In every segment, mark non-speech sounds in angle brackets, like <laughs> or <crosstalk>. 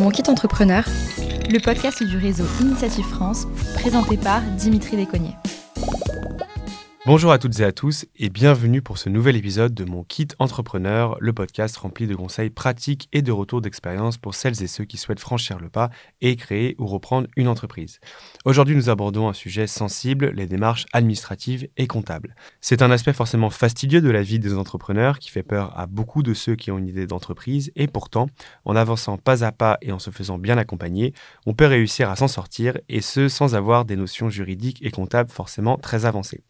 Mon kit entrepreneur, le podcast du réseau Initiative France, présenté par Dimitri Descognier. Bonjour à toutes et à tous et bienvenue pour ce nouvel épisode de mon Kit Entrepreneur, le podcast rempli de conseils pratiques et de retours d'expérience pour celles et ceux qui souhaitent franchir le pas et créer ou reprendre une entreprise. Aujourd'hui, nous abordons un sujet sensible, les démarches administratives et comptables. C'est un aspect forcément fastidieux de la vie des entrepreneurs qui fait peur à beaucoup de ceux qui ont une idée d'entreprise et pourtant, en avançant pas à pas et en se faisant bien accompagner, on peut réussir à s'en sortir et ce sans avoir des notions juridiques et comptables forcément très avancées.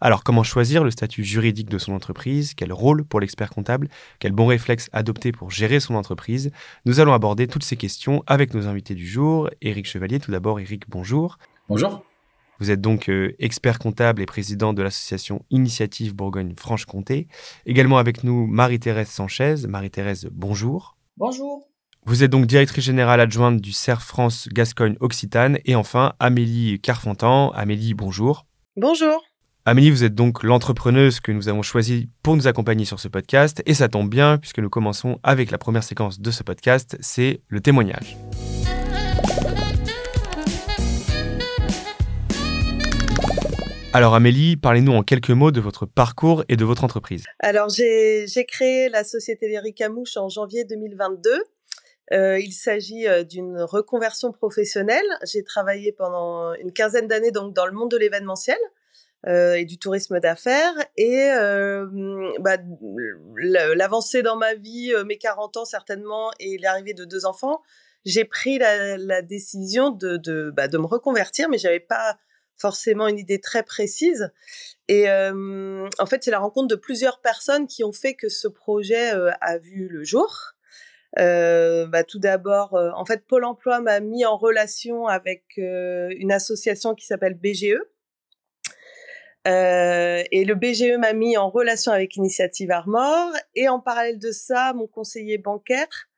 Alors, comment choisir le statut juridique de son entreprise? Quel rôle pour l'expert comptable? Quel bon réflexe adopter pour gérer son entreprise? Nous allons aborder toutes ces questions avec nos invités du jour. Éric Chevalier, tout d'abord. Éric, bonjour. Bonjour. Vous êtes donc euh, expert comptable et président de l'association Initiative Bourgogne-Franche-Comté. Également avec nous Marie-Thérèse Sanchez. Marie-Thérèse, bonjour. Bonjour. Vous êtes donc directrice générale adjointe du CERF France Gascogne Occitane. Et enfin, Amélie Carfontan. Amélie, bonjour. Bonjour. Amélie, vous êtes donc l'entrepreneuse que nous avons choisie pour nous accompagner sur ce podcast. Et ça tombe bien puisque nous commençons avec la première séquence de ce podcast, c'est le témoignage. Alors Amélie, parlez-nous en quelques mots de votre parcours et de votre entreprise. Alors j'ai créé la société Léry Camouche en janvier 2022. Euh, il s'agit euh, d'une reconversion professionnelle. J'ai travaillé pendant une quinzaine d'années donc dans le monde de l'événementiel. Euh, et du tourisme d'affaires. Et euh, bah, l'avancée dans ma vie, euh, mes 40 ans certainement, et l'arrivée de deux enfants, j'ai pris la, la, décision de, de, bah, de me reconvertir, mais j'avais pas forcément une idée très précise. Et euh, en fait, c'est la rencontre de plusieurs personnes qui ont fait que ce projet euh, a vu le jour. Euh, bah, tout d'abord, en fait, Pôle Emploi m'a mis en relation avec une association qui s'appelle BGE, euh, et le BGE m'a mis en relation avec Initiative Armor. Et en parallèle de ça, mon conseiller bancaire,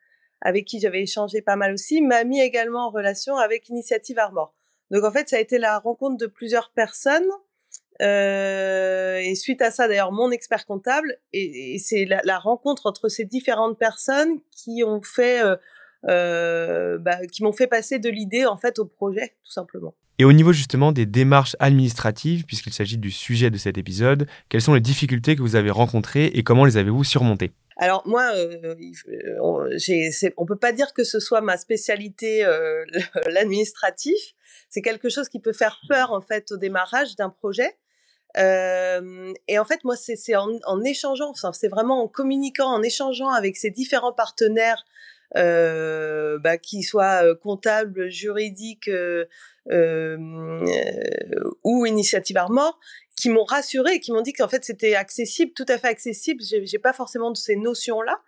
avec qui j'avais échangé pas mal aussi, m'a mis également en relation avec Initiative Armor. Donc en fait, ça a été la rencontre de plusieurs personnes. Euh, et suite à ça, d'ailleurs, mon expert comptable, et, c'est la, la, rencontre entre ces différentes personnes qui ont fait, euh, euh bah, qui m'ont fait passer de l'idée en fait au projet, tout simplement. Et au niveau justement des démarches administratives, puisqu'il s'agit du sujet de cet épisode, quelles sont les difficultés que vous avez rencontrées et comment les avez-vous surmontées? Alors moi, euh, on, on peut pas dire que ce soit ma spécialité euh, <laughs> l'administratif. C'est quelque chose qui peut faire peur en fait au démarrage d'un projet. Euh, et en fait, moi, c'est en, échangeant, c'est vraiment en communiquant, en échangeant avec ces différents partenaires euh, bah, qui soient euh, comptables, juridiques euh, euh, ou initiative Armor, qui m'ont rassuré qui m'ont dit qu'en fait c'était accessible, tout à fait accessible. J'ai pas forcément de ces notions-là.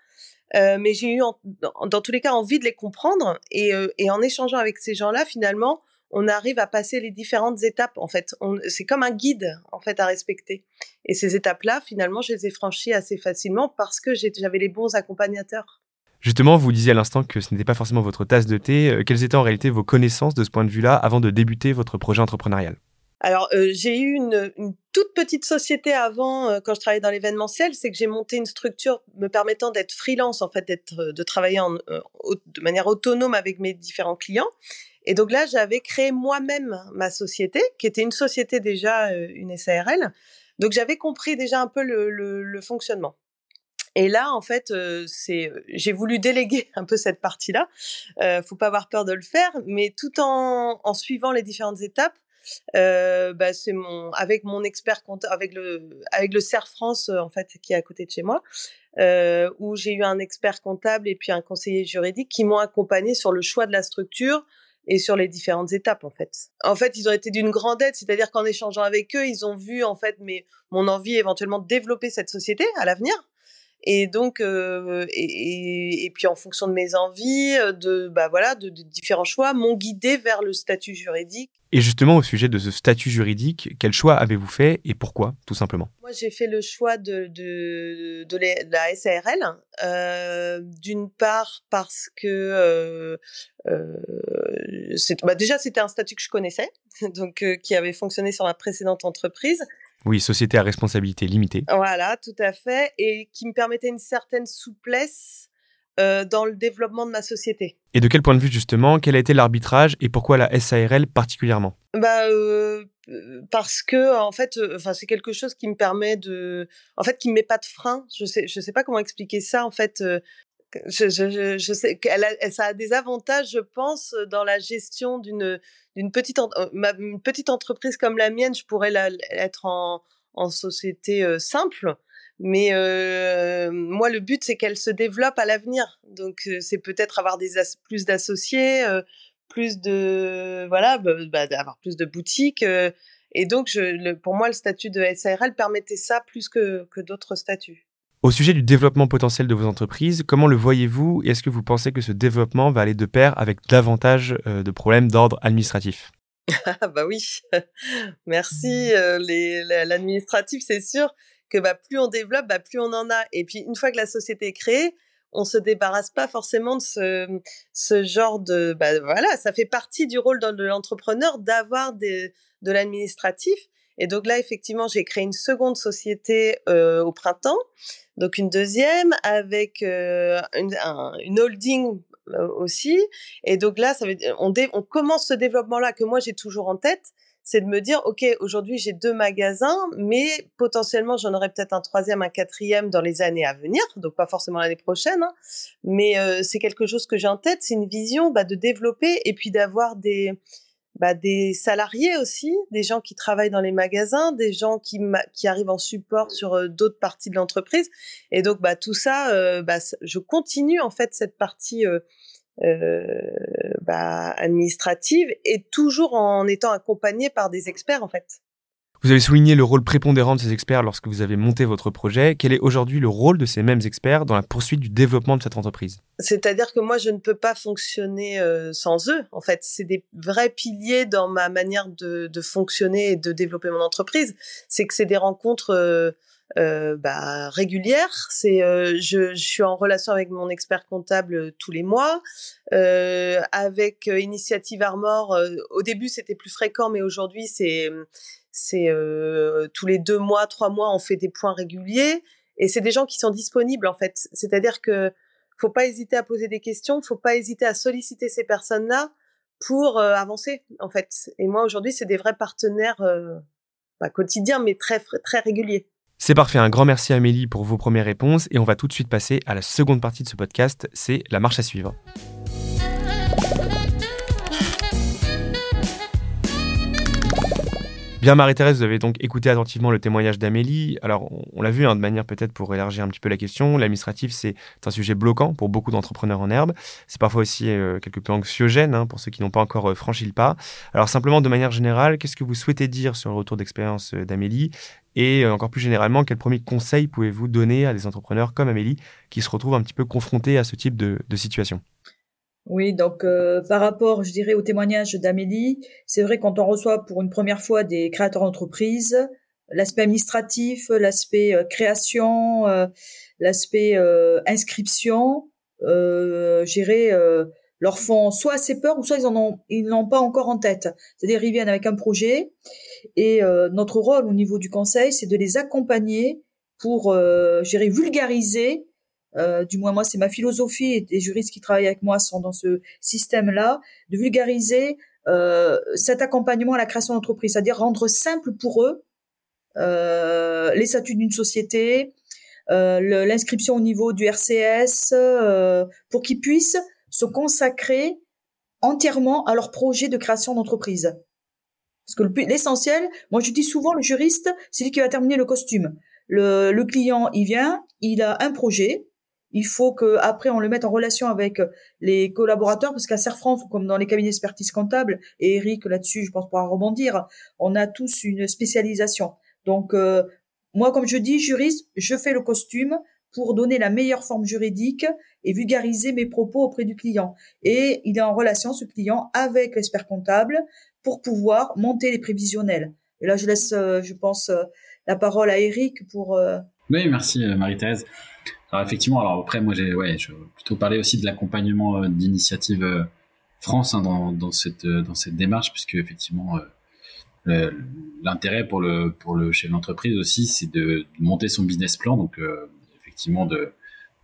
Euh, mais j'ai eu en, dans, dans, tous les cas envie de les comprendre et, euh, et en échangeant avec ces gens-là finalement on arrive à passer les différentes étapes en fait c'est comme un guide en fait à respecter et ces étapes là finalement je les ai franchies assez facilement parce que j'avais les bons accompagnateurs Justement, vous disiez à l'instant que ce n'était pas forcément votre tasse de thé. Euh, quelles étaient en réalité vos connaissances de ce point de vue-là avant de débuter votre projet entrepreneurial? Alors, euh, j'ai eu une, toute petite société avant, euh, quand je travaillais dans l'événementiel, c'est que j'ai monté une structure me permettant d'être freelance, en fait, de travailler en, de manière autonome avec mes différents clients. Et donc là, j'avais créé moi-même ma société, qui était une société déjà, une SARL. Donc j'avais compris déjà un peu le fonctionnement. Et là, en fait, euh, c'est, j'ai voulu déléguer <laughs> un peu cette partie-là. Euh, faut pas avoir peur de le faire, mais tout en, en suivant les différentes étapes. Euh, bah, c'est mon avec mon expert comptable avec le avec le CERF France en fait qui est à côté de chez moi euh, où j'ai eu un expert comptable et puis un conseiller juridique qui m'ont accompagné sur le choix de la structure et sur les différentes étapes en fait. En fait, ils ont été d'une grande aide, c'est-à-dire qu'en échangeant avec eux, ils ont vu en fait mes mon envie éventuellement de développer cette société à l'avenir et donc, euh, et, et, puis en fonction de mes envies, euh, de, bah voilà, de, de différents choix, m'ont guidé vers le statut juridique. Et justement, au sujet de ce statut juridique, quel choix avez-vous fait et pourquoi, tout simplement? Moi, j'ai fait le choix de, de, de, la SARL. Euh, D'une part, parce que euh, euh, bah déjà, c'était un statut que je connaissais, <laughs> donc euh, qui avait fonctionné sur ma précédente entreprise. Oui, société à responsabilité limitée. Voilà, tout à fait, et qui me permettait une certaine souplesse dans le développement de ma société. Et de quel point de vue justement Quel a été l'arbitrage et pourquoi la SARL particulièrement? Bah parce que en fait, enfin c'est quelque chose qui me permet de, en fait, qui me met pas de frein. Je sais, je sais pas comment expliquer ça. En fait, je, sais qu'elle a, ça a des avantages, je pense, dans la gestion d'une d'une petite entreprise comme la mienne. Je pourrais la, être en société simple. Mais euh, moi, le but, c'est qu'elle se développe à l'avenir. Donc, c'est peut-être avoir plus d'associés, plus de voilà, bah, bah, avoir plus de boutiques. et donc, pour moi, le statut de SARL permettait ça plus que d'autres statuts. Au sujet du développement potentiel de vos entreprises, comment le voyez-vous et est-ce que vous pensez que ce développement va aller de pair avec davantage de problèmes d'ordre administratif? Ah bah oui, <laughs> merci. L'administratif, c'est sûr que bah, plus on développe, bah, plus on en a. Et puis une fois que la société est créée, on se débarrasse pas forcément de ce, ce genre de bah, voilà, ça fait partie du rôle de l'entrepreneur d'avoir de l'administratif. Et donc là, effectivement, j'ai créé une seconde société euh, au printemps, donc une deuxième avec euh, une, holding euh, aussi. Et donc là, ça on, on commence ce développement-là que moi j'ai toujours en tête, c'est de me dire, OK, aujourd'hui j'ai deux magasins, mais potentiellement j'en aurai peut-être un troisième, un quatrième dans les années à venir, donc pas forcément l'année prochaine, hein. mais euh, c'est quelque chose que j'ai en tête, c'est une vision bah, de développer et puis d'avoir des, bah, des salariés aussi, des gens qui travaillent dans les magasins, des gens qui, qui arrivent en support sur euh, d'autres parties de l'entreprise. Et donc, bah, tout ça, euh, bah, je continue en fait cette partie euh, bah, administrative et toujours en étant accompagné par des experts en fait. Vous avez souligné le rôle prépondérant de ces experts lorsque vous avez monté votre projet. Quel est aujourd'hui le rôle de ces mêmes experts dans la poursuite du développement de cette entreprise? C'est-à-dire que moi, je ne peux pas fonctionner euh, sans eux. En fait, c'est des vrais piliers dans ma manière de, fonctionner et de développer mon entreprise. C'est que c'est des rencontres euh, euh, bah. C'est, euh, je, suis en relation avec mon expert comptable tous les mois. Avec Initiative Armor, au début c'était plus fréquent, mais aujourd'hui c'est c'est tous les deux mois, trois mois, on fait des points réguliers. Et c'est des gens qui sont disponibles en fait. C'est-à-dire que faut pas hésiter à poser des questions, faut pas hésiter à solliciter ces personnes-là pour avancer en fait. Et moi aujourd'hui c'est des vrais partenaires pas quotidiens mais très très réguliers. C'est parfait, un grand merci Amélie pour vos premières réponses et on va tout de suite passer à la seconde partie de ce podcast, c'est la marche à suivre. Bien, Marie-Thérèse, vous avez donc écouté attentivement le témoignage d'Amélie. Alors, on, l'a vu hein, de manière peut-être pour élargir un petit peu la question. L'administratif, c'est un sujet bloquant pour beaucoup d'entrepreneurs en herbe. C'est parfois aussi euh, quelque peu anxiogène hein, pour ceux qui n'ont pas encore euh, franchi le pas. Alors, simplement, de manière générale, qu'est-ce que vous souhaitez dire sur le retour d'expérience euh, d'Amélie? Et encore plus généralement, quels premiers conseils pouvez-vous donner à des entrepreneurs comme Amélie qui se retrouvent un petit peu confrontés à ce type de situation? Oui, donc euh, par rapport, je dirais, au témoignage d'Amélie, c'est vrai quand on reçoit pour une première fois des créateurs d'entreprise, l'aspect administratif, l'aspect euh, création, euh, l'aspect inscription, euh, leur font soit assez peur ou soit ils en ont, ils n'ont pas encore en tête. C'est-à-dire ils viennent avec un projet et notre rôle au niveau du conseil, c'est de les accompagner pour, gérer vulgariser euh, du moins moi c'est ma philosophie et les juristes qui travaillent avec moi sont dans ce système-là, de vulgariser euh, cet accompagnement à la création d'entreprise, c'est-à-dire rendre simple pour eux euh, les statuts d'une société, l'inscription au niveau du RCS, pour qu'ils puissent se consacrer entièrement à leur projet de création d'entreprise. Parce que l'essentiel, moi je dis souvent, le juriste, c'est lui qui va terminer le costume. Le, le, client, il vient, il a un projet, il faut que après on le mette en relation avec les collaborateurs parce qu'à France, comme dans les cabinets d'expertise comptable et Eric là-dessus je pense pourra rebondir on a tous une spécialisation. Donc euh, moi comme je dis juriste je fais le costume pour donner la meilleure forme juridique et vulgariser mes propos auprès du client. Et il est en relation ce client avec l'expert comptable pour pouvoir monter les prévisionnels. Et là je laisse euh, je pense euh, la parole à Eric pour oui merci Marie-Thérèse alors effectivement, alors après moi j'ai ouais, je plutôt parler aussi de l'accompagnement euh, d'initiative euh, France hein, dans, cette euh, dans cette démarche puisque effectivement l'intérêt pour le pour le chef d'entreprise aussi c'est de, monter son business plan donc effectivement de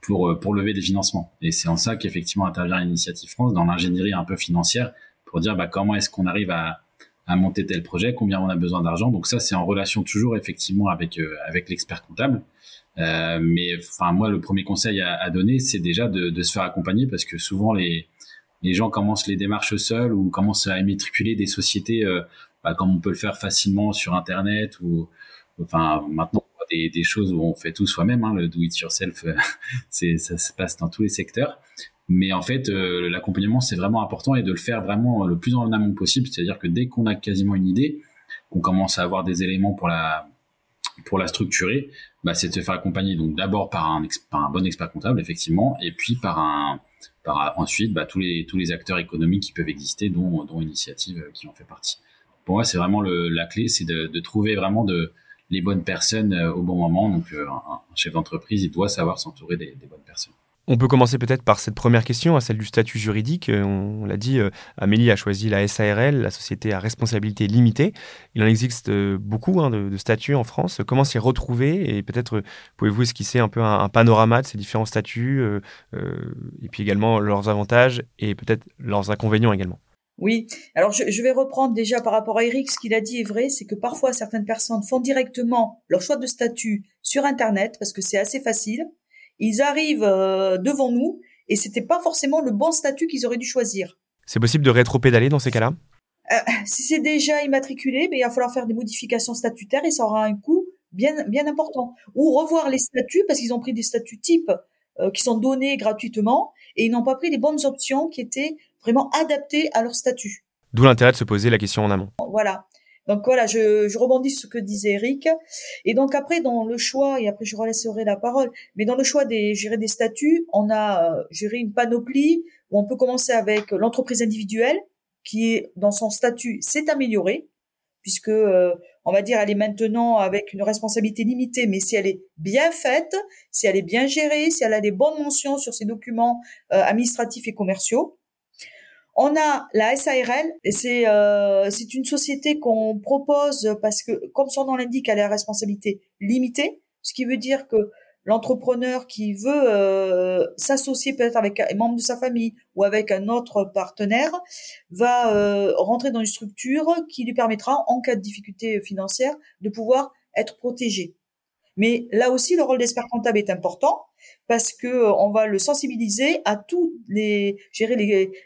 pour pour lever des financements. Et c'est en ça qu'effectivement intervient Initiative France dans l'ingénierie un peu financière pour dire bah, comment est-ce qu'on arrive à, à monter tel projet, combien on a besoin d'argent. Donc ça, c'est en relation toujours effectivement avec avec l'expert comptable. Euh, mais enfin moi, le premier conseil à, donner, c'est déjà de, de, se faire accompagner parce que souvent les les gens commencent les démarches seuls ou commencent à immatriculer des sociétés euh, bah, comme on peut le faire facilement sur Internet ou enfin maintenant des, des choses où on fait tout soi-même. Hein, le do it yourself, <laughs> c'est ça se passe dans tous les secteurs. Mais en fait, euh, l'accompagnement c'est vraiment important et de le faire vraiment le plus en amont possible. C'est-à-dire que dès qu'on a quasiment une idée, qu'on commence à avoir des éléments pour la pour la structurer, bah, c'est de se faire accompagner donc d'abord par un, par un bon expert comptable effectivement, et puis par un par ensuite bah, tous les tous les acteurs économiques qui peuvent exister, dont dont Initiative euh, qui en fait partie. Pour moi, c'est vraiment la clé, c'est de, trouver vraiment de les bonnes personnes euh, au bon moment. Donc, euh, un, chef d'entreprise, il doit savoir s'entourer des bonnes personnes. On peut commencer peut-être par cette première question, à celle du statut juridique. Euh, on, l'a dit, euh, Amélie a choisi la SARL, la société à responsabilité limitée. Il en existe euh, beaucoup hein, de, statuts en France. Comment s'y retrouver Et peut-être pouvez-vous esquisser un peu un, panorama de ces différents statuts et puis également leurs avantages et peut-être leurs inconvénients également? Oui, alors je, je, vais reprendre déjà par rapport à Eric, ce qu'il a dit est vrai, c'est que parfois certaines personnes font directement leur choix de statut sur Internet parce que c'est assez facile ils arrivent euh, devant nous et c'était pas forcément le bon statut qu'ils auraient dû choisir. C'est possible de rétro-pédaler dans ces cas-là? Euh, Si c'est déjà immatriculé, mais il va falloir faire des modifications statutaires et ça aura un coût bien bien important. Ou revoir les statuts parce qu'ils ont pris des statuts types euh, qui sont donnés gratuitement et ils n'ont pas pris les bonnes options qui étaient vraiment adaptées à leur statut. D'où l'intérêt de se poser la question en amont. Voilà. Donc voilà, je, je rebondis sur ce que disait Eric. Et donc après, dans le choix, et après je relaisserai la parole, mais dans le choix des, des statuts, on a géré une panoplie où on peut commencer avec l'entreprise individuelle, qui est dans son statut s'est améliorée, puisque euh, on va dire elle est maintenant avec une responsabilité limitée, mais si elle est bien faite, si elle est bien gérée, si elle a des bonnes mentions sur ses documents euh, administratifs et commerciaux, on a la SARL, et c'est euh, une société qu'on propose parce que, comme son nom l'indique, elle a responsabilité limitée, ce qui veut dire que l'entrepreneur qui veut euh, s'associer peut-être avec un membre de sa famille ou avec un autre partenaire va euh, rentrer dans une structure qui lui permettra, en cas de difficulté financière, de pouvoir être protégé. Mais là aussi, le rôle d'expert comptable est important parce que euh, on va le sensibiliser à tous les gérer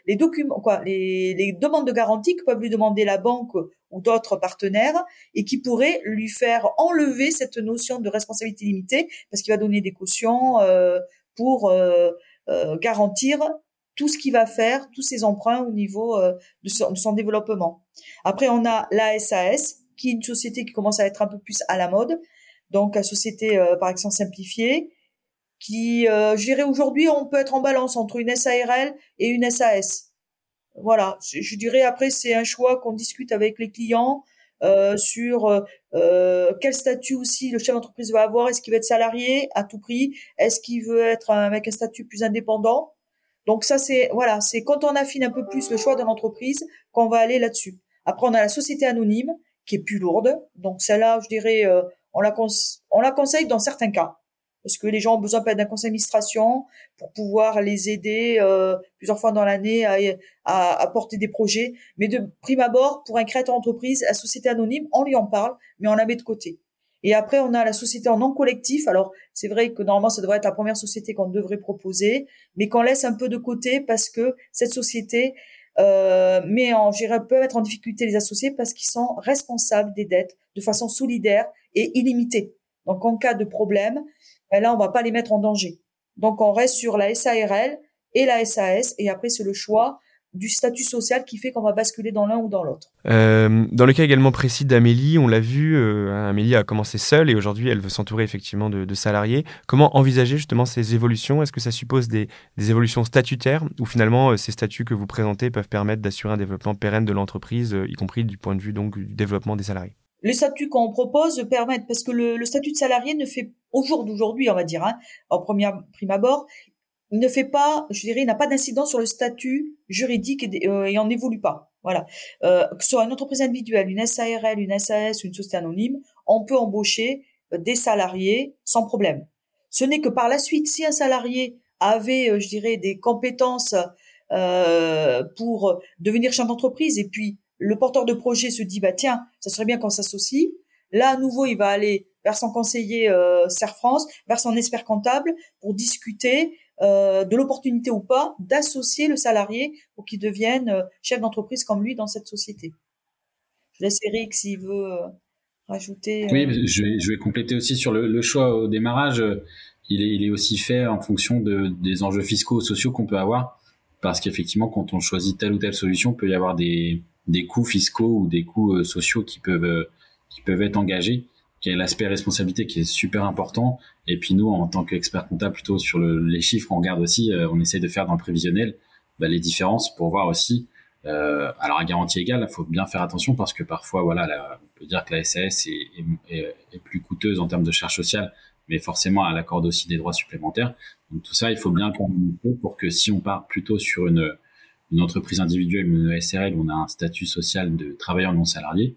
les, documents quoi les, demandes de garantie que peuvent lui demander la banque ou d'autres partenaires et qui pourraient lui faire enlever cette notion de responsabilité limitée parce qu'il va donner des cautions euh, pour euh, garantir tout ce qu'il va faire, tous ses emprunts au niveau de son, de, son, développement. Après, on a la SAS, qui est une société qui commence à être un peu plus à la mode, donc la société par exemple simplifiée, qui, euh, je dirais aujourd'hui, on peut être en balance entre une SARL et une SAS. Voilà, je, dirais après c'est un choix qu'on discute avec les clients euh, sur euh, quel statut aussi le chef d'entreprise va avoir. Est-ce qu'il veut être salarié à tout prix? Est-ce qu'il veut être avec un statut plus indépendant? Donc ça c'est voilà, c'est quand on affine un peu plus le choix de l'entreprise qu'on va aller là-dessus. Après on a la société anonyme qui est plus lourde. Donc celle-là, je dirais, euh, on la, on la conseille dans certains cas parce que les gens ont besoin d'un conseil d'administration pour pouvoir les aider euh, plusieurs fois dans l'année à, à, à, porter des projets? Mais de prime abord, pour un créateur d'entreprise, la société anonyme, on lui en parle, mais on la met de côté. Et après, on a la société en non collectif. Alors, c'est vrai que normalement, ça devrait être la première société qu'on devrait proposer, mais qu'on laisse un peu de côté parce que cette société euh, met en, peut mettre en difficulté les associés parce qu'ils sont responsables des dettes de façon solidaire et illimitée. Donc, en cas de problème, ben là, on va pas les mettre en danger. Donc, on reste sur la SARL et la SAS, et après, c'est le choix du statut social qui fait qu'on va basculer dans l'un ou dans l'autre. Euh, dans le cas également précis d'Amélie, on l'a vu, euh, Amélie a commencé seule et aujourd'hui elle veut s'entourer effectivement de, salariés. Comment envisager justement ces évolutions? Est-ce que ça suppose des, évolutions statutaires ou finalement euh, ces statuts que vous présentez peuvent permettre d'assurer un développement pérenne de l'entreprise, y compris du point de vue donc du développement des salariés? Les statuts qu'on propose permettent, parce que le, le, statut de salarié ne fait, au jour d'aujourd'hui, on va dire, hein, en première prime abord, ne fait pas, je dirais, n'a pas d'incidence sur le statut juridique et, euh, et en évolue pas. Voilà. Euh, que ce soit une entreprise individuelle, une SARL, une SAS une société anonyme, on peut embaucher des salariés sans problème. Ce n'est que par la suite, si un salarié avait, je dirais, des compétences pour devenir chef d'entreprise et puis le porteur de projet se dit bah tiens, ça serait bien qu'on s'associe. Là à nouveau, il va aller vers son conseiller euh, France, vers son expert comptable pour discuter euh, de l'opportunité ou pas d'associer le salarié pour qu'il devienne euh, chef d'entreprise comme lui dans cette société. Je laisse Eric s'il veut euh, rajouter. Oui, je vais, je compléter aussi sur le, choix au démarrage. Il est, aussi fait en fonction de, des enjeux fiscaux, sociaux qu'on peut avoir. Parce qu'effectivement, quand on choisit telle ou telle solution, il peut y avoir des, des coûts fiscaux ou des coûts sociaux qui peuvent, qui peuvent être engagés qui est l'aspect responsabilité qui est super important. Et puis nous, en tant qu'expert comptable, plutôt sur les chiffres, on regarde aussi, euh, on essaye de faire dans le prévisionnel bah, les différences pour voir aussi. Euh, alors à garantie égale, il faut bien faire attention parce que parfois, voilà, on peut dire que la SAS est, est, plus coûteuse en termes de charges sociales, mais forcément, elle accorde aussi des droits supplémentaires. Donc tout ça, il faut bien communiquer pour que si on part plutôt sur une, une entreprise individuelle ou une SRL on a un statut social de travailleur non salarié,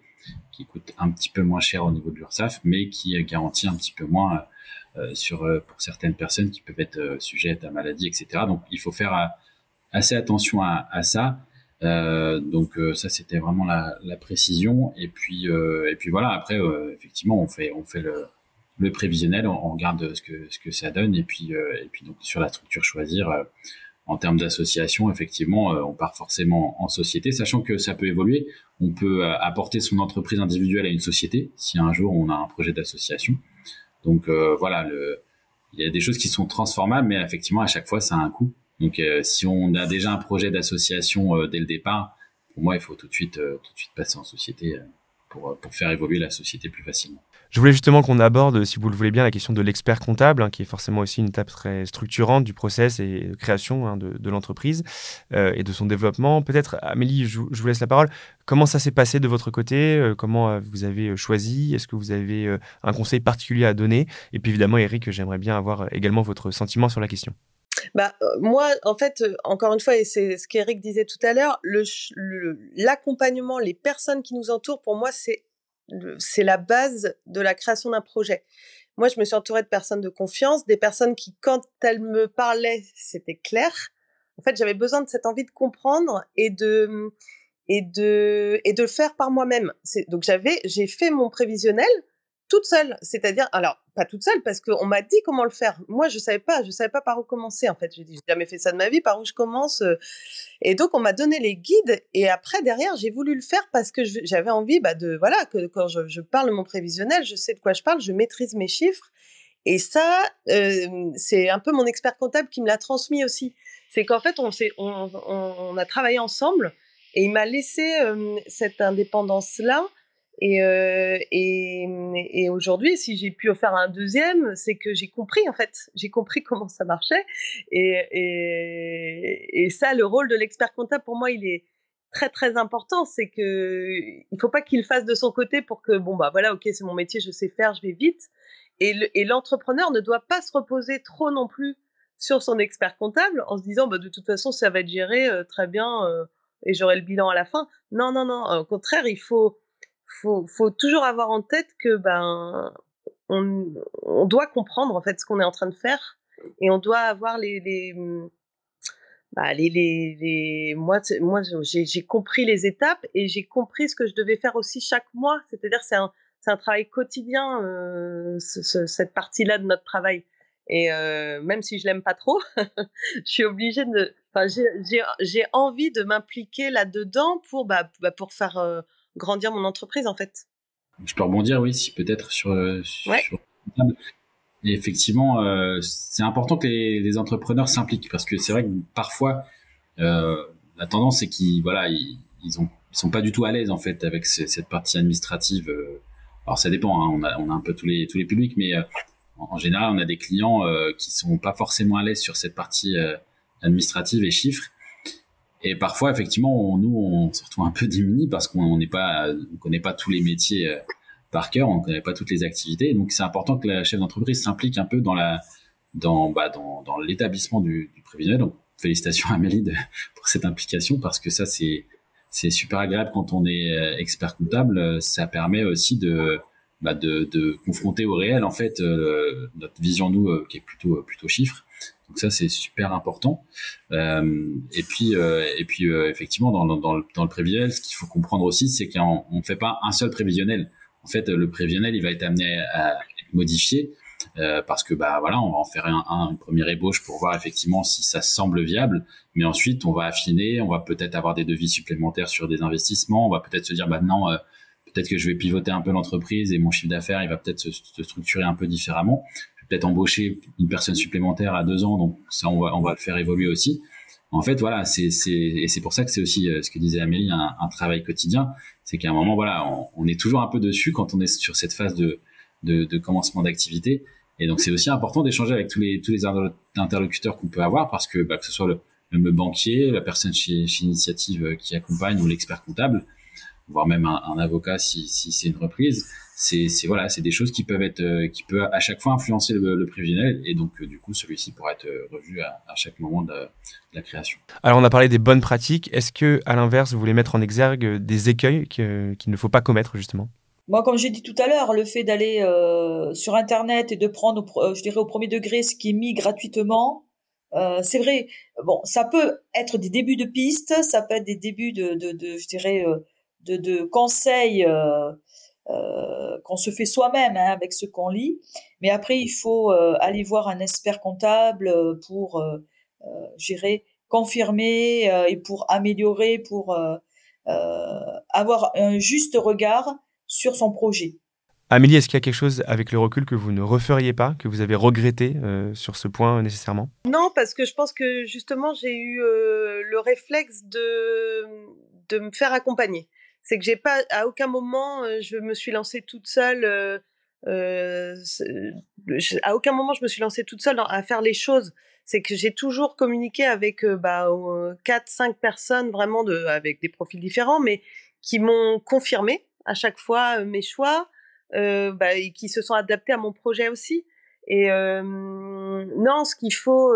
qui coûte un petit peu moins cher au niveau de l'URSSAF, mais qui garantit un petit peu moins euh, sur euh, pour certaines personnes qui peuvent être euh, sujettes à maladie, etc. Donc il faut faire assez attention à, ça. Euh, donc ça c'était vraiment la, précision et puis et puis voilà après effectivement on fait on fait le, prévisionnel on, regarde ce que ce que ça donne et puis et puis donc sur la structure choisir en termes d'association, effectivement, euh, on part forcément en société, sachant que ça peut évoluer. On peut euh, apporter son entreprise individuelle à une société si un jour on a un projet d'association. Donc euh, voilà, le, il y a des choses qui sont transformables, mais effectivement à chaque fois ça a un coût. Donc si on a déjà un projet d'association dès le départ, pour moi il faut tout de suite tout de suite passer en société pour, pour faire évoluer la société plus facilement. Je voulais justement qu'on aborde, si vous le voulez bien, la question de l'expert comptable, hein, qui est forcément aussi une étape très structurante du process et de création hein, de, l'entreprise euh, et de son développement. Peut-être, Amélie, je, vous laisse la parole. Comment ça s'est passé de votre côté? Euh, Comment euh, vous avez choisi? Est-ce que vous avez un conseil particulier à donner? Et puis évidemment, Eric, j'aimerais bien avoir également votre sentiment sur la question. Bah, moi, en fait, encore une fois, et c'est ce qu'Eric disait tout à l'heure, l'accompagnement, les personnes qui nous entourent, pour moi, c'est c'est la base de la création d'un projet. Moi, je me suis entourée de personnes de confiance, des personnes qui, quand elles me parlaient, c'était clair. En fait, j'avais besoin de cette envie de comprendre et de et de et de le faire par moi-même. Donc j'avais, j'ai fait mon prévisionnel toute seule. C'est-à-dire, alors pas toute seule parce qu'on m'a dit comment le faire. Moi, je savais pas, je savais pas par où commencer en fait. J'ai dit, j'ai jamais fait ça de ma vie, par où je commence. Euh. Et donc on m'a donné les guides et après derrière j'ai voulu le faire parce que j'avais envie bah, de voilà que quand je, parle mon prévisionnel, je sais de quoi je parle, je maîtrise mes chiffres. Et ça, euh, c'est un peu mon expert comptable qui me l'a transmis aussi. C'est qu'en fait, on, on, on, a travaillé ensemble et il m'a laissé euh, cette indépendance-là et, euh, et, et aujourd'hui, si j'ai pu en faire un deuxième, c'est que j'ai compris en fait, j'ai compris comment ça marchait. Et, et, et ça, le rôle de l'expert comptable pour moi, il est très très important. C'est que il faut pas qu'il fasse de son côté pour que bon bah voilà, ok, c'est mon métier, je sais faire, je vais vite. Et l'entrepreneur ne doit pas se reposer trop non plus sur son expert comptable en se disant bah de toute façon ça va être géré euh, très bien euh, et j'aurai le bilan à la fin. Non non non, au contraire, il faut faut, faut toujours avoir en tête que ben on, doit comprendre en fait ce qu'on est en train de faire et on doit avoir les, les bah, les, les, moi, moi j'ai compris les étapes et j'ai compris ce que je devais faire aussi chaque mois. C'est-à-dire, c'est un, un travail quotidien, euh, ce, cette partie-là de notre travail. Et euh, même si je l'aime pas trop, <laughs> je suis obligée de. Enfin, j'ai envie de m'impliquer là-dedans pour, bah, bah, pour faire euh, grandir mon entreprise en fait. Je peux rebondir, oui, si peut-être sur, euh, Et effectivement, euh, c'est important que les, entrepreneurs s'impliquent parce que c'est vrai que parfois euh, la tendance c'est qu'ils voilà ils, ils, ont sont pas du tout à l'aise en fait avec cette partie administrative. alors ça dépend, hein, on, a, on a un peu tous les tous les publics, mais en, général on a des clients qui sont pas forcément à l'aise sur cette partie administrative et chiffres. Et parfois, effectivement, nous, on se retrouve un peu démunis parce qu'on n'est pas, on connaît pas tous les métiers euh, par cœur, on connaît pas toutes les activités. Donc, c'est important que la chef d'entreprise s'implique un peu dans la, dans, bah, dans, dans l'établissement du, prévisionnel. Donc, félicitations <laughs> Amélie pour cette implication parce que ça, c'est, c'est super agréable quand on est euh, expert comptable. Ça permet aussi de, bah, de, de, confronter au réel en fait euh, notre vision nous qui est plutôt plutôt chiffre. Donc ça c'est super important. Euh, et puis et puis effectivement dans, dans, le, dans le prévisionnel, ce qu'il faut comprendre aussi, c'est qu'on ne fait pas un seul prévisionnel. En fait, le prévisionnel il va être amené à être modifié. parce que bah voilà, on va en faire un, un, une première ébauche pour voir effectivement si ça semble viable, mais ensuite on va affiner, on va peut-être avoir des devis supplémentaires sur des investissements, on va peut-être se dire bah non, peut-être que je vais pivoter un peu l'entreprise et mon chiffre d'affaires, il va peut-être se, structurer un peu différemment. Peut-être embaucher une personne supplémentaire à deux ans, donc ça, on va, on va le faire évoluer aussi. En fait, voilà, c'est, c'est, et c'est pour ça que c'est aussi euh, ce que disait Amélie, un, un travail quotidien. C'est qu'à un moment, voilà, on, est toujours un peu dessus quand on est sur cette phase de, de, de commencement d'activité. Et donc, c'est aussi important d'échanger avec tous les, tous les interlocuteurs qu'on peut avoir parce que, bah, que ce soit le, le banquier, la personne chez, chez Initiative euh, qui accompagne ou l'expert comptable, voire même un, avocat si, si c'est une reprise. C'est, voilà, c'est des choses qui peuvent être, euh, qui peuvent à chaque fois influencer le, le prévisionnel et donc euh, du coup celui-ci pourra être euh, revu à, à chaque moment de, de, la création. Alors on a parlé des bonnes pratiques. Est-ce que à l'inverse vous voulez mettre en exergue des écueils qu'il ne faut pas commettre justement? Moi, comme j'ai dit tout à l'heure, le fait d'aller euh, sur Internet et de prendre, je dirais, au premier degré ce qui est mis gratuitement, euh, c'est vrai. Bon, ça peut être des débuts de pistes, ça peut être des débuts de, de, de je dirais, de, de conseils euh, euh, qu'on se fait soi-même hein, avec ce qu'on lit. Mais après, il faut euh, aller voir un expert comptable pour gérer, confirmer et pour améliorer, pour avoir un juste regard sur son projet. Amélie, est-ce qu'il y a quelque chose avec le recul que vous ne referiez pas, que vous avez regretté sur ce point nécessairement? Non, parce que je pense que justement j'ai eu le réflexe de, de me faire accompagner c'est que j'ai pas à aucun moment euh, je me suis lancée toute seule euh, euh, à aucun moment je me suis lancée toute seule à faire les choses. C'est que j'ai toujours communiqué avec bah, quatre cinq personnes vraiment de avec des profils différents mais qui m'ont confirmé à chaque fois mes choix bah, et qui se sont adaptés à mon projet aussi. Et non ce qu'il faut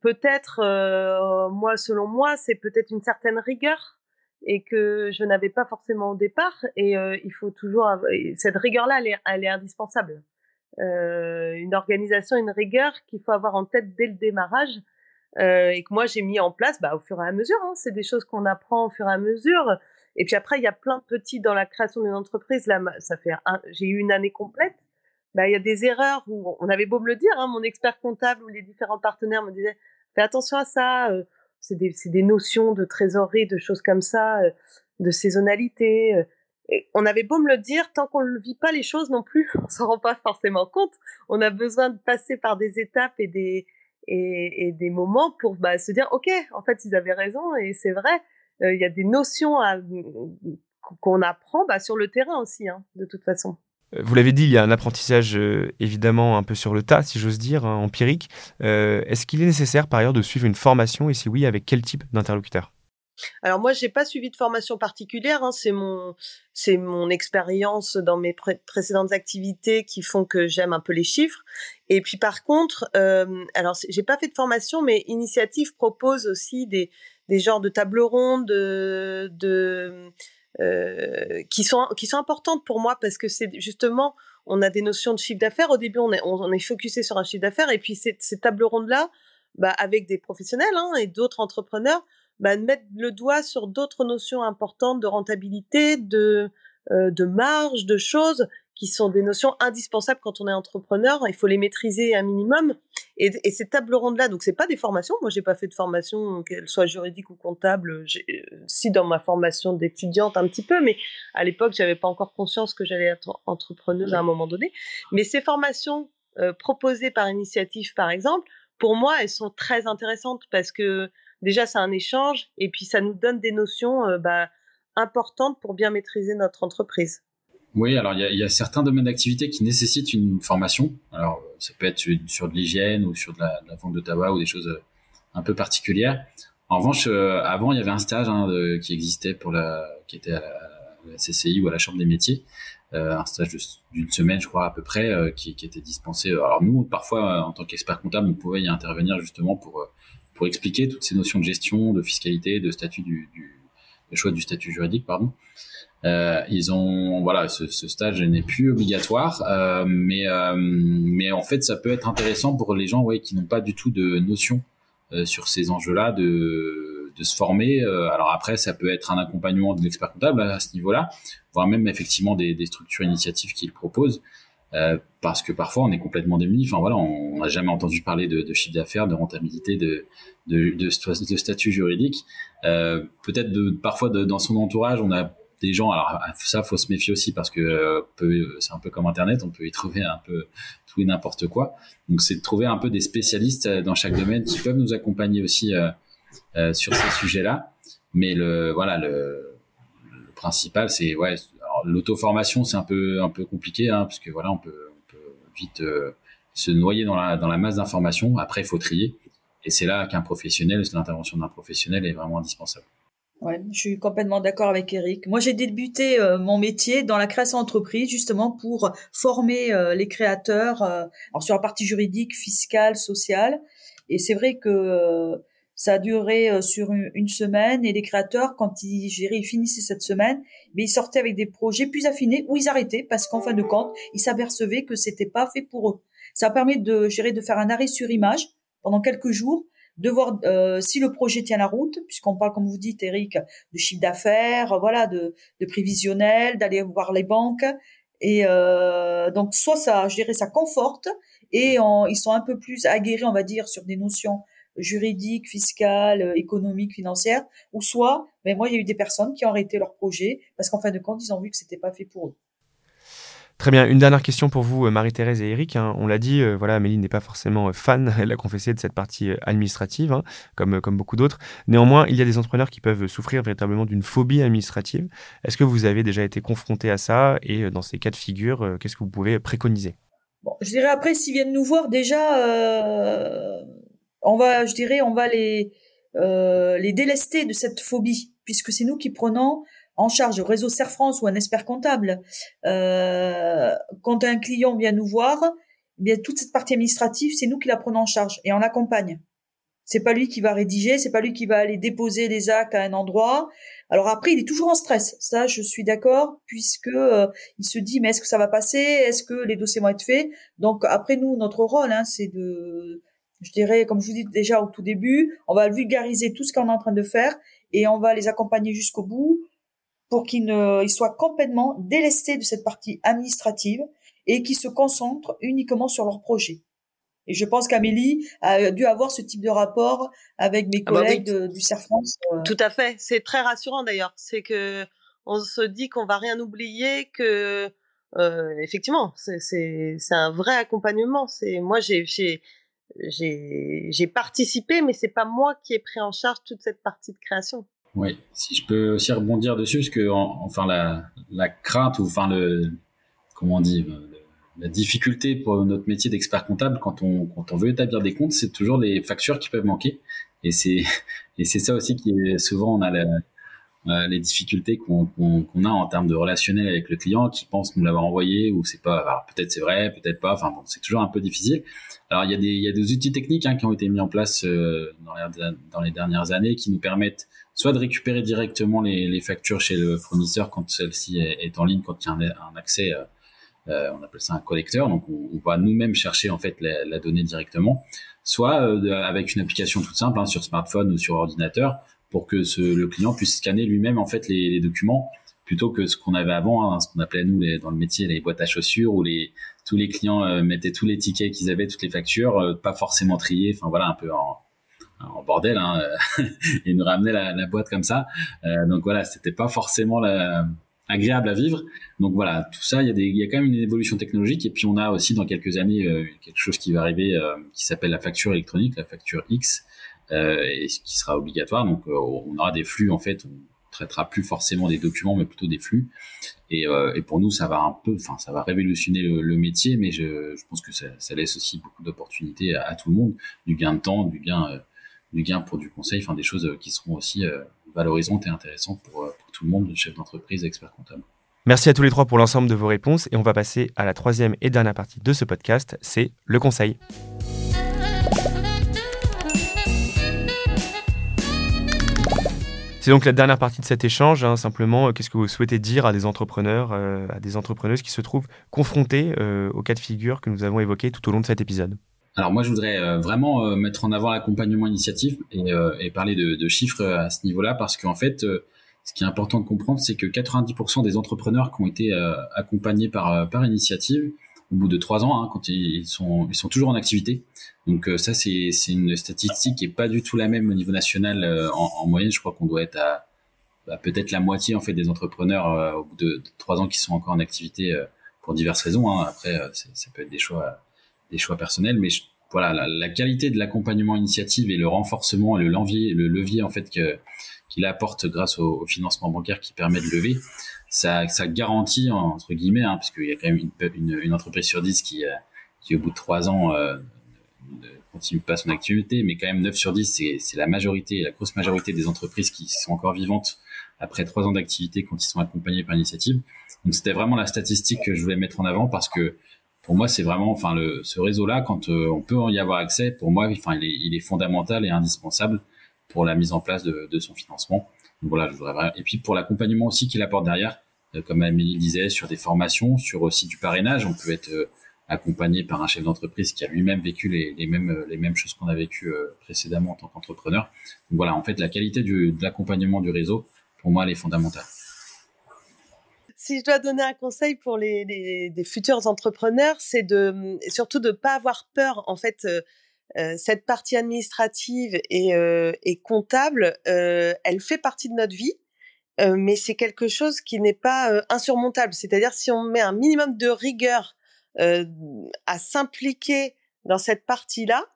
peut-être moi selon moi c'est peut-être une certaine rigueur et que je n'avais pas forcément au départ. Et euh, il faut toujours cette rigueur-là, elle est, indispensable. Euh, une organisation, une rigueur qu'il faut avoir en tête dès le démarrage euh, et que moi j'ai mis en place bah, au fur et à mesure. Hein. C'est des choses qu'on apprend au fur et à mesure. Et puis après, il y a plein de petits dans la création d'une entreprise. Là, ça fait j'ai eu une année complète. Bah, il y a des erreurs où on avait beau me le dire, hein, mon expert comptable ou les différents partenaires me disaient fais attention à ça. C'est des, des, notions de trésorerie, de choses comme ça, euh, de saisonnalité. Euh. Et on avait beau me le dire, tant qu'on ne vit pas les choses non plus, <laughs> on s'en rend pas forcément compte. On a besoin de passer par des étapes et des, et, et des moments pour bah, se dire, OK, en fait, ils avaient raison et c'est vrai. Euh, il y a des notions qu'on apprend bah, sur le terrain aussi, hein, de toute façon. Vous l'avez dit, il y a un apprentissage euh, évidemment un peu sur le tas, si j'ose dire, hein, empirique. Euh, est-ce qu'il est nécessaire par ailleurs de suivre une formation et si oui, avec quel type d'interlocuteur? Alors moi, j'ai pas suivi de formation particulière. Hein, c'est mon mon expérience dans mes précédentes activités qui font que j'aime un peu les chiffres. Et puis par contre, euh, alors j'ai pas fait de formation, mais Initiative propose aussi des des genres de tables rondes, de, de euh, qui sont qui sont importantes pour moi parce que c'est justement on a des notions de chiffre d'affaires. Au début, on est on, est focusé sur un chiffre d'affaires et puis ces, ces tables rondes là, bah, avec des professionnels hein, et d'autres entrepreneurs, bah, mettre le doigt sur d'autres notions importantes de rentabilité, de euh, de marge, de choses qui sont des notions indispensables quand on est entrepreneur. Il faut les maîtriser un minimum. Et, et ces tables rondes-là, donc c'est pas des formations. Moi, j'ai pas fait de formation, qu'elle soit juridique ou comptable. Euh, si dans ma formation d'étudiante un petit peu, mais à l'époque, j'avais pas encore conscience que j'allais être entrepreneuse à un moment donné. Mais ces formations euh, proposées par initiative, par exemple, pour moi, elles sont très intéressantes parce que déjà, c'est un échange et puis ça nous donne des notions euh, bah, importantes pour bien maîtriser notre entreprise. Oui, alors il y a, y a, certains domaines d'activité qui nécessitent une formation. Alors ça peut être sur de l'hygiène ou sur de la, de la, vente de tabac ou des choses euh, un peu particulières. En revanche, euh, avant il y avait un stage hein, de, qui existait pour la, qui était à la, CCI ou à la Chambre des métiers, euh, un stage d'une semaine, je crois à peu près, euh, qui, qui, était dispensé. Alors nous, parfois en tant qu'expert comptable, on pouvait y intervenir justement pour pour expliquer toutes ces notions de gestion, de fiscalité, de statut du, du le choix du statut juridique, pardon. Euh, ils ont voilà, ce, ce stage n'est plus obligatoire, euh, mais euh, mais en fait, ça peut être intéressant pour les gens ouais, qui n'ont pas du tout de notion euh, sur ces enjeux-là de de se former. alors après, ça peut être un accompagnement de l'expert comptable à ce niveau-là, voire même effectivement des, des structures initiatives qu'ils proposent. Euh, parce que parfois on est complètement démuni. Enfin voilà, on n'a jamais entendu parler de, de chiffre d'affaires, de rentabilité, de, de, de, de statut juridique. Euh, Peut-être parfois dans son entourage, on a des gens. Alors ça, faut se méfier aussi parce que euh, c'est un peu comme Internet, on peut y trouver un peu tout et n'importe quoi. Donc c'est de trouver un peu des spécialistes euh, dans chaque domaine qui peuvent nous accompagner aussi euh sur ces sujets-là. Mais le voilà le, le principal, c'est ouais l'auto-formation, c'est un peu un peu compliqué, hein, parce que voilà, on peut, on peut vite euh, se noyer dans la dans la masse d'informations. Après, il faut trier, et c'est là qu'un professionnel, l'intervention d'un professionnel est vraiment indispensable. Ouais, je suis complètement d'accord avec Eric. Moi, j'ai débuté euh, mon métier dans la création d'entreprise justement pour former euh, les créateurs alors sur la partie juridique, fiscale, sociale. Et c'est vrai que ça a duré euh, sur une, semaine et les créateurs, quand ils, ils finissaient cette semaine, mais ils sortaient avec des projets plus affinés ou ils arrêtaient parce qu'en fin de compte, ils s'apercevaient que c'était pas fait pour eux. Ça permet de gérer, de faire un arrêt sur image pendant quelques jours, de voir euh, si le projet tient la route, puisqu'on parle, comme vous dites, Eric, de chiffre d'affaires, voilà, de, de prévisionnel, d'aller voir les banques. Et euh, donc, soit ça, je dirais, ça conforte et ils sont un peu plus aguerris, on va dire, sur des notions juridique, fiscale, euh, économique, financière, ou soit, mais ben, moi, il y a eu des personnes qui ont arrêté leur projet parce qu'en fin de compte, ils ont vu que c'était pas fait pour eux. Très bien. Une dernière question pour vous, euh, Marie-Thérèse et Eric. Hein. On l'a dit, euh, voilà, Amélie n'est pas forcément fan, <laughs> elle l'a confessé, de cette partie administrative, hein, comme, comme beaucoup d'autres. Néanmoins, il y a des entrepreneurs qui peuvent souffrir véritablement d'une phobie administrative. Est-ce que vous avez déjà été confronté à ça? Et dans ces cas de figure, qu'est-ce que vous pouvez préconiser? Bon, Je dirais après, s'ils viennent nous voir, déjà, euh, on va, je dirais, on va les euh, les délester de cette phobie, puisque c'est nous qui prenons en charge le réseau Serre France ou un expert comptable. Euh, quand un client vient nous voir, eh bien toute cette partie administrative, c'est nous qui la prenons en charge et on l'accompagne. C'est pas lui qui va rédiger, c'est pas lui qui va aller déposer les actes à un endroit. Alors après, il est toujours en stress. Ça, je suis d'accord, puisque euh, il se dit mais est-ce que ça va passer? Est-ce que les dossiers vont être faits? Donc après, nous, notre rôle, hein, c'est de je dirais, comme je vous dis déjà au tout début, on va vulgariser tout ce qu'on est en train de faire et on va les accompagner jusqu'au bout pour qu'ils ne, soient complètement délestés de cette partie administrative et qu'ils se concentrent uniquement sur leur projet. Et je pense qu'Amélie a dû avoir ce type de rapport avec mes ah bah collègues du CERF France. Euh. Tout à fait. C'est très rassurant d'ailleurs. C'est que on se dit qu'on va rien oublier, que euh, effectivement, c'est un vrai accompagnement. C'est moi j'ai j'ai participé, mais c'est pas moi qui ai pris en charge toute cette partie de création. Oui, si je peux aussi rebondir dessus, parce que enfin la, crainte ou enfin le comment on dit la difficulté pour notre métier d'expert comptable quand on quand on veut établir des comptes, c'est toujours les factures qui peuvent manquer. Et c'est <laughs> et c'est ça aussi qui est souvent on a la, euh, les difficultés qu'on a en termes de relationnel avec le client qui pense nous l'avoir envoyé ou c'est pas peut-être c'est vrai peut-être pas enfin bon c'est toujours un peu difficile. Alors il y a des il y a des outils techniques hein, qui ont été mis en place euh, dans, les, dans, les, dernières années qui nous permettent soit de récupérer directement les, les factures chez le fournisseur quand celle-ci est, en ligne quand il y a un, accès euh, euh, on appelle ça un collecteur donc on, on va nous-mêmes chercher en fait la, la donnée directement. Soit avec une application toute simple hein, sur smartphone ou sur ordinateur pour que le client puisse scanner lui-même en fait les, documents plutôt que ce qu'on avait avant, hein, ce qu'on appelait nous dans le métier les boîtes à chaussures où les tous les clients euh, mettaient tous les tickets qu'ils avaient, toutes les factures, euh, pas forcément triés, enfin voilà un peu en, bordel hein, <laughs> et nous ramenaient la, boîte comme ça. Euh, donc voilà, c'était pas forcément agréable à vivre. Donc voilà, tout ça, il y, a quand même une évolution technologique et puis on a aussi dans quelques années quelque chose qui va arriver qui s'appelle la facture électronique, la facture X, euh, et ce qui sera obligatoire. Donc, euh, on aura des flux en fait. On traitera plus forcément des documents, mais plutôt des flux. Et, euh, pour nous, ça va un peu, enfin, ça va révolutionner le, métier, mais je, pense que ça, laisse aussi beaucoup d'opportunités à, tout le monde, du gain de temps, du gain, du gain pour du conseil, enfin des choses qui seront aussi valorisantes et intéressantes pour, pour tout le monde, chef d'entreprise, expert comptable. Merci à tous les trois pour l'ensemble de vos réponses et on va passer à la troisième et dernière partie de ce podcast, c'est le conseil. C'est donc la dernière partie de cet échange. Hein, simplement, qu'est-ce que vous souhaitez dire à des entrepreneurs, à des entrepreneuses qui se trouvent confrontés au cas de figure que nous avons évoqué tout au long de cet épisode? Alors moi, je voudrais vraiment mettre en avant l'accompagnement initiative et, parler de, chiffres à ce niveau-là parce qu'en fait, ce qui est important de comprendre, c'est que 90% des entrepreneurs qui ont été accompagnés par initiative au bout de trois ans, hein, quand ils sont, ils sont toujours en activité. Donc euh, ça, c'est une statistique qui est pas du tout la même au niveau national. Euh, en, moyenne, je crois qu'on doit être à peut-être la moitié en fait des entrepreneurs euh, au bout de, trois ans qui sont encore en activité pour diverses raisons. Hein. Après, ça peut être des choix, des choix personnels, mais voilà, la, qualité de l'accompagnement initiative et le renforcement, le levier, le levier en fait que qu'il apporte grâce au, au, financement bancaire qui permet de lever, ça, ça garantit entre guillemets, hein, parce qu'il y a quand même une, une, entreprise sur 10 qui, euh, qui au bout de trois ans euh, ne continue pas son activité, mais quand même 9 sur 10, c'est la majorité, la grosse majorité des entreprises qui sont encore vivantes après trois ans d'activité quand ils sont accompagnés par initiative. Donc c'était vraiment la statistique que je voulais mettre en avant parce que pour moi c'est vraiment, enfin le, ce réseau-là, quand euh, on peut y avoir accès, pour moi, enfin il est, il est fondamental et indispensable pour la mise en place de, de son financement voilà, Et puis pour l'accompagnement aussi qu'il apporte derrière, euh, comme Amélie disait, sur des formations, sur aussi du parrainage, on peut être euh, accompagné par un chef d'entreprise qui a lui-même vécu les, mêmes euh, les mêmes choses qu'on a vécues précédemment en tant qu'entrepreneur. Donc voilà, en fait, la qualité de l'accompagnement du réseau, pour moi, elle est fondamentale. Si je dois donner un conseil pour les, les, futurs entrepreneurs, c'est de surtout de pas avoir peur. En fait, cette partie administrative et, euh, comptable, euh, elle fait partie de notre vie, mais c'est quelque chose qui n'est pas insurmontable. C'est-à-dire si on met un minimum de rigueur à s'impliquer dans cette partie-là,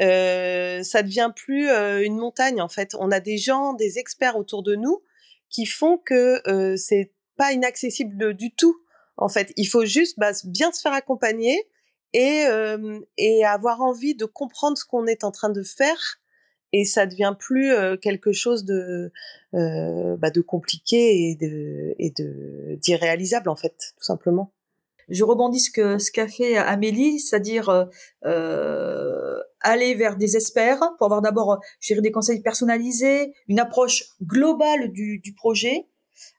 euh, ça devient plus une montagne en fait. On a des gens, des experts autour de nous qui font que euh, c'est pas inaccessible du tout. En fait, il faut juste bah, bien se faire accompagner, et, euh, et avoir envie de comprendre ce qu'on est en train de faire et ça devient plus euh, quelque chose de euh, bah, de compliqué et de et de d'irréalisable en fait tout simplement. Je rebondis ce que ce qu'a fait Amélie, c'est-à-dire aller vers des experts pour avoir d'abord, je dirais, des conseils personnalisés, une approche globale du, du projet,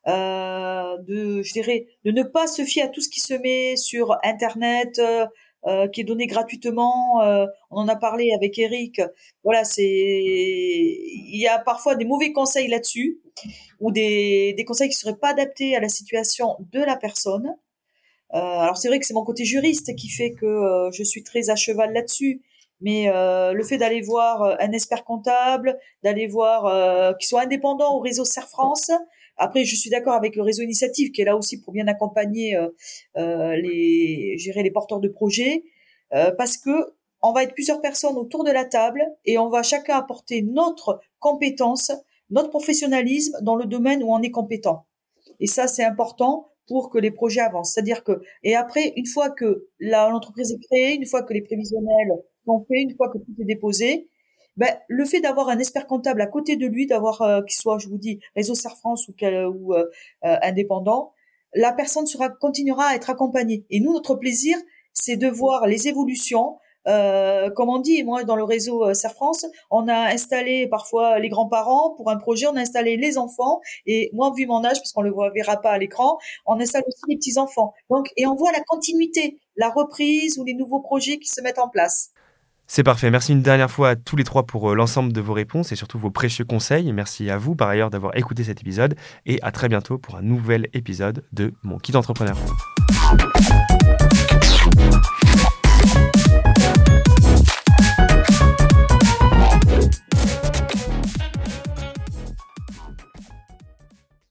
euh, de, je dirais, de ne pas se fier à tout ce qui se met sur Internet, qui est donné gratuitement. Euh, on en a parlé avec Eric. Voilà, c'est il y a parfois des mauvais conseils là-dessus ou des, des conseils qui seraient pas adaptés à la situation de la personne. Euh, alors c'est vrai que c'est mon côté juriste qui fait que je suis très à cheval là-dessus. Mais le fait d'aller voir un expert comptable, d'aller voir qui soit indépendant au réseau Serre France, après, je suis d'accord avec le réseau initiative qui est là aussi pour bien accompagner euh, euh les, gérer les porteurs de projets, euh, parce que on va être plusieurs personnes autour de la table et on va chacun apporter notre compétence, notre professionnalisme dans le domaine où on est compétent. Et ça, c'est important pour que les projets avancent. C'est-à-dire que, et après, une fois que l'entreprise est créée, une fois que les prévisionnels sont faits, une fois que tout est déposé, ben, le fait d'avoir un expert comptable à côté de lui, d'avoir euh, qu'il soit, je vous dis, réseau Serre France ou, ou euh, euh, indépendant, la personne sera continuera à être accompagnée. Et nous, notre plaisir, c'est de voir les évolutions. Euh, comme on dit, moi dans le réseau Serre France, on a installé parfois les grands-parents pour un projet, on a installé les enfants et moi vu mon âge, parce qu'on le verra pas à l'écran, on installe aussi les petits enfants. Donc et on voit la continuité, la reprise ou les nouveaux projets qui se mettent en place. C'est parfait. Merci une dernière fois à tous les trois pour euh, l'ensemble de vos réponses et surtout vos précieux conseils. Merci à vous par ailleurs d'avoir écouté cet épisode et à très bientôt pour un nouvel épisode de Mon Kit Entrepreneur.